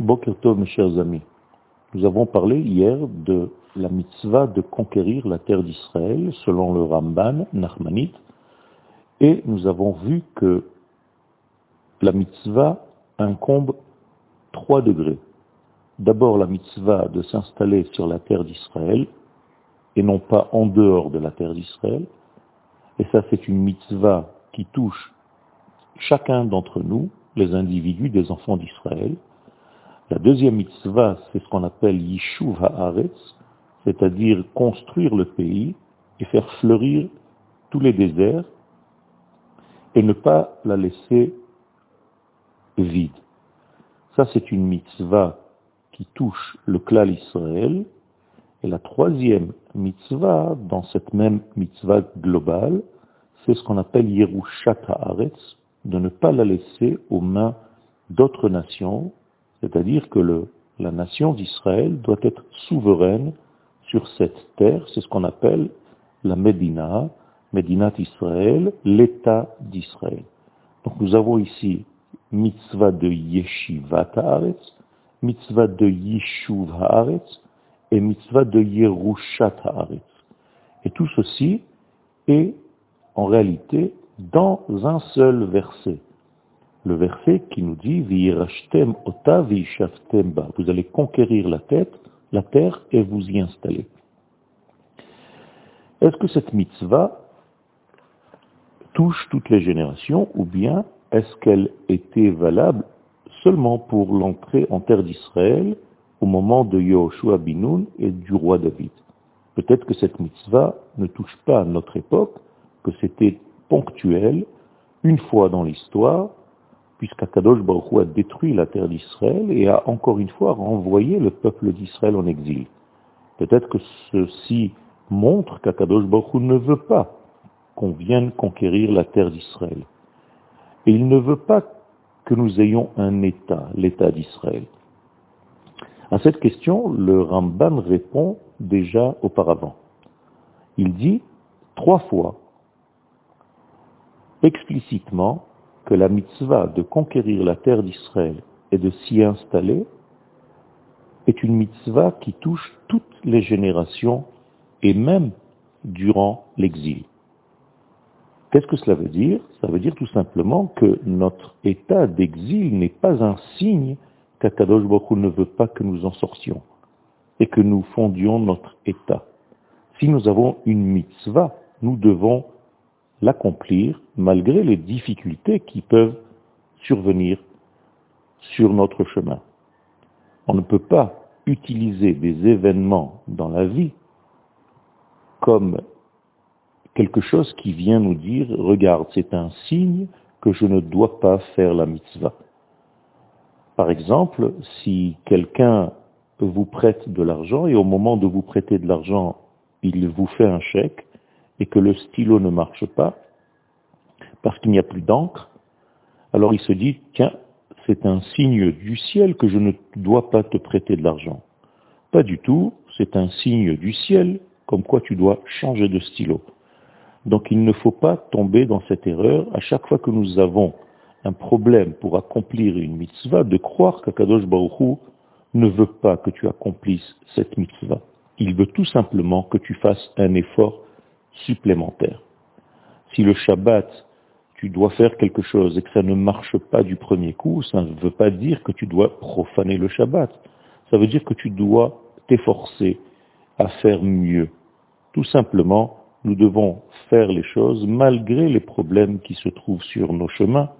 Boker Tov, mes chers amis. Nous avons parlé hier de la mitzvah de conquérir la terre d'Israël selon le Ramban Nachmanite et nous avons vu que la mitzvah incombe trois degrés. D'abord la mitzvah de s'installer sur la terre d'Israël et non pas en dehors de la terre d'Israël. Et ça c'est une mitzvah qui touche chacun d'entre nous, les individus des enfants d'Israël. La deuxième mitzvah, c'est ce qu'on appelle Yishuv Haaretz, c'est-à-dire construire le pays et faire fleurir tous les déserts et ne pas la laisser vide. Ça, c'est une mitzvah qui touche le clan Israël. Et la troisième mitzvah, dans cette même mitzvah globale, c'est ce qu'on appelle Yerushat Haaretz, de ne pas la laisser aux mains d'autres nations, c'est-à-dire que la nation d'Israël doit être souveraine sur cette terre, c'est ce qu'on appelle la Médina, Médinat Israël, l'État d'Israël. Donc nous avons ici mitzvah de Yeshivat Haaretz, mitzvah de Yishuv Haaretz et mitzvah de Yerushat Haaretz. Et tout ceci est en réalité dans un seul verset. Le verset qui nous dit. Vous allez conquérir la tête, la terre et vous y installer. Est-ce que cette mitzvah touche toutes les générations ou bien est-ce qu'elle était valable seulement pour l'entrée en terre d'Israël au moment de Yahushua Binoun et du roi David? Peut-être que cette mitzvah ne touche pas à notre époque, que c'était ponctuel, une fois dans l'histoire, puisqu'Akadosh Baruch a détruit la terre d'Israël et a encore une fois renvoyé le peuple d'Israël en exil. Peut-être que ceci montre qu'Akadosh Baruch ne veut pas qu'on vienne conquérir la terre d'Israël. Et il ne veut pas que nous ayons un État, l'État d'Israël. À cette question, le Ramban répond déjà auparavant. Il dit trois fois explicitement que la mitzvah de conquérir la terre d'Israël et de s'y installer est une mitzvah qui touche toutes les générations et même durant l'exil. Qu'est-ce que cela veut dire? Ça veut dire tout simplement que notre état d'exil n'est pas un signe qu'Akadosh Baruch ne veut pas que nous en sortions et que nous fondions notre état. Si nous avons une mitzvah, nous devons l'accomplir malgré les difficultés qui peuvent survenir sur notre chemin. On ne peut pas utiliser des événements dans la vie comme quelque chose qui vient nous dire, regarde, c'est un signe que je ne dois pas faire la mitzvah. Par exemple, si quelqu'un vous prête de l'argent et au moment de vous prêter de l'argent, il vous fait un chèque, et que le stylo ne marche pas, parce qu'il n'y a plus d'encre, alors il se dit, tiens, c'est un signe du ciel que je ne dois pas te prêter de l'argent. Pas du tout, c'est un signe du ciel, comme quoi tu dois changer de stylo. Donc il ne faut pas tomber dans cette erreur à chaque fois que nous avons un problème pour accomplir une mitzvah, de croire qu'Akadosh Baruch ne veut pas que tu accomplisses cette mitzvah. Il veut tout simplement que tu fasses un effort supplémentaire. Si le Shabbat, tu dois faire quelque chose et que ça ne marche pas du premier coup, ça ne veut pas dire que tu dois profaner le Shabbat. Ça veut dire que tu dois t'efforcer à faire mieux. Tout simplement, nous devons faire les choses malgré les problèmes qui se trouvent sur nos chemins.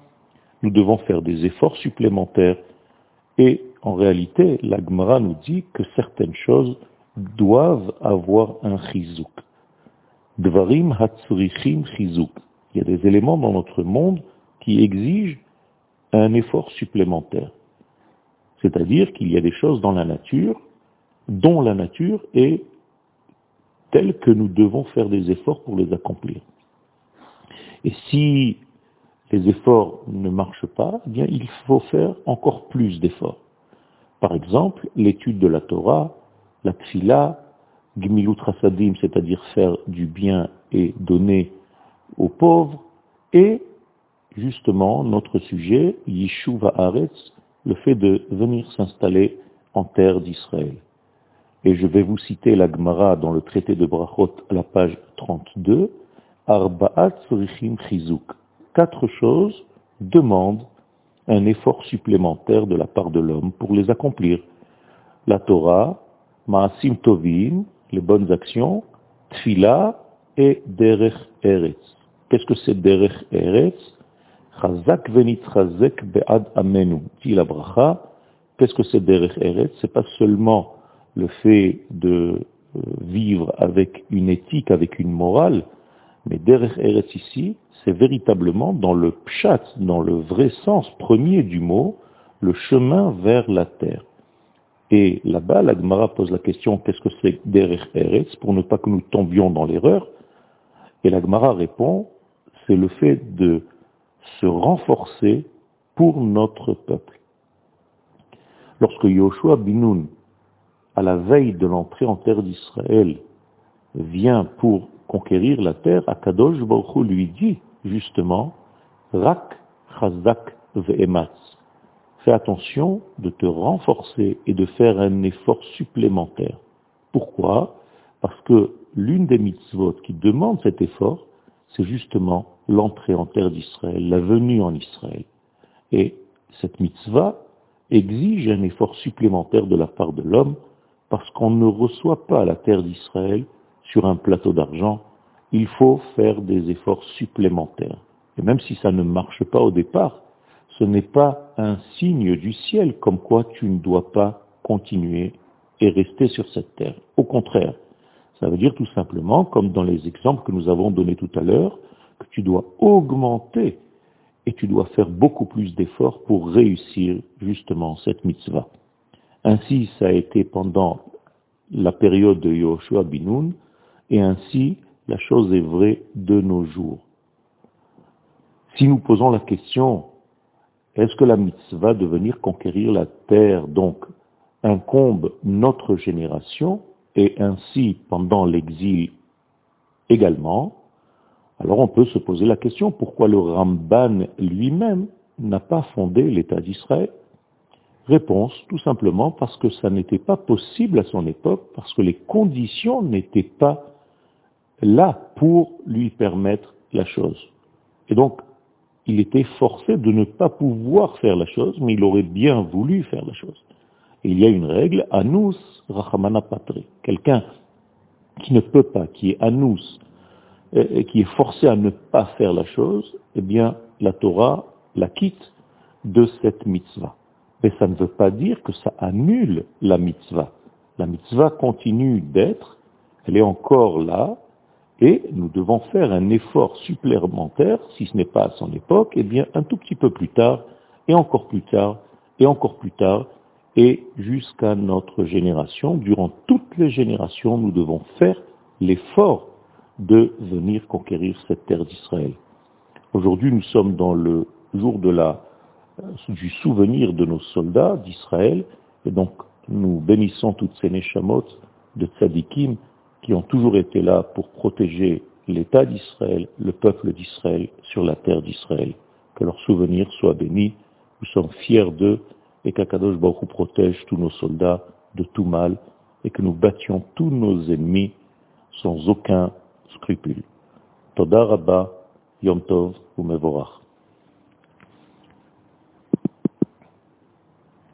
Nous devons faire des efforts supplémentaires. Et en réalité, l'Agmara nous dit que certaines choses doivent avoir un chizouk. Dvarim hatzrichim chizuk. Il y a des éléments dans notre monde qui exigent un effort supplémentaire. C'est-à-dire qu'il y a des choses dans la nature dont la nature est telle que nous devons faire des efforts pour les accomplir. Et si les efforts ne marchent pas, eh bien il faut faire encore plus d'efforts. Par exemple, l'étude de la Torah, la tfila, Gmilut Rasadim, c'est-à-dire faire du bien et donner aux pauvres, et justement notre sujet, Yishuv Haaretz, le fait de venir s'installer en terre d'Israël. Et je vais vous citer la Gemara dans le traité de Brachot à la page 32, Arba'at Chizuk. Quatre choses demandent un effort supplémentaire de la part de l'homme pour les accomplir. La Torah, Ma'asim Tovim, les bonnes actions, Tfila et Derech Eretz. Qu'est-ce que c'est Derech Eretz? Chazak venitzchazek be'ad amenu. Dit la bracha. Qu'est-ce que c'est Derech Eretz? C'est pas seulement le fait de euh, vivre avec une éthique, avec une morale, mais Derech Eretz ici, c'est véritablement dans le pshat, dans le vrai sens premier du mot, le chemin vers la terre. Et là-bas, la Gemara pose la question, qu'est-ce que c'est Derech Eretz, pour ne pas que nous tombions dans l'erreur? Et la Gemara répond, c'est le fait de se renforcer pour notre peuple. Lorsque Yoshua Binoun, à la veille de l'entrée en terre d'Israël, vient pour conquérir la terre, Akadosh Baruch lui dit justement, Rak Chazak Ve'ematz. Fais attention de te renforcer et de faire un effort supplémentaire. Pourquoi? Parce que l'une des mitzvot qui demande cet effort, c'est justement l'entrée en terre d'Israël, la venue en Israël. Et cette mitzvah exige un effort supplémentaire de la part de l'homme, parce qu'on ne reçoit pas la terre d'Israël sur un plateau d'argent, il faut faire des efforts supplémentaires. Et même si ça ne marche pas au départ, ce n'est pas un signe du ciel comme quoi tu ne dois pas continuer et rester sur cette terre. Au contraire, ça veut dire tout simplement, comme dans les exemples que nous avons donnés tout à l'heure, que tu dois augmenter et tu dois faire beaucoup plus d'efforts pour réussir justement cette mitzvah. Ainsi, ça a été pendant la période de Yoshua Binoun, et ainsi la chose est vraie de nos jours. Si nous posons la question, est-ce que la mitzvah de venir conquérir la terre, donc, incombe notre génération, et ainsi pendant l'exil également, alors on peut se poser la question, pourquoi le Ramban lui-même n'a pas fondé l'État d'Israël? Réponse, tout simplement parce que ça n'était pas possible à son époque, parce que les conditions n'étaient pas là pour lui permettre la chose. Et donc, il était forcé de ne pas pouvoir faire la chose, mais il aurait bien voulu faire la chose. Il y a une règle, anus rachamana patre. Quelqu'un qui ne peut pas, qui est anus, et qui est forcé à ne pas faire la chose, eh bien, la Torah la quitte de cette mitzvah. Mais ça ne veut pas dire que ça annule la mitzvah. La mitzvah continue d'être, elle est encore là, et nous devons faire un effort supplémentaire, si ce n'est pas à son époque, eh bien un tout petit peu plus tard, et encore plus tard, et encore plus tard, et jusqu'à notre génération. Durant toutes les générations, nous devons faire l'effort de venir conquérir cette terre d'Israël. Aujourd'hui, nous sommes dans le jour de la, euh, du souvenir de nos soldats d'Israël, et donc nous bénissons toutes ces neshamot de tzadikim qui ont toujours été là pour protéger l'État d'Israël, le peuple d'Israël sur la terre d'Israël. Que leur souvenir soit béni. Nous sommes fiers d'eux et qu'Akadosh Baruch protège tous nos soldats de tout mal et que nous battions tous nos ennemis sans aucun scrupule. Toda Rabba, Yom Tov ou.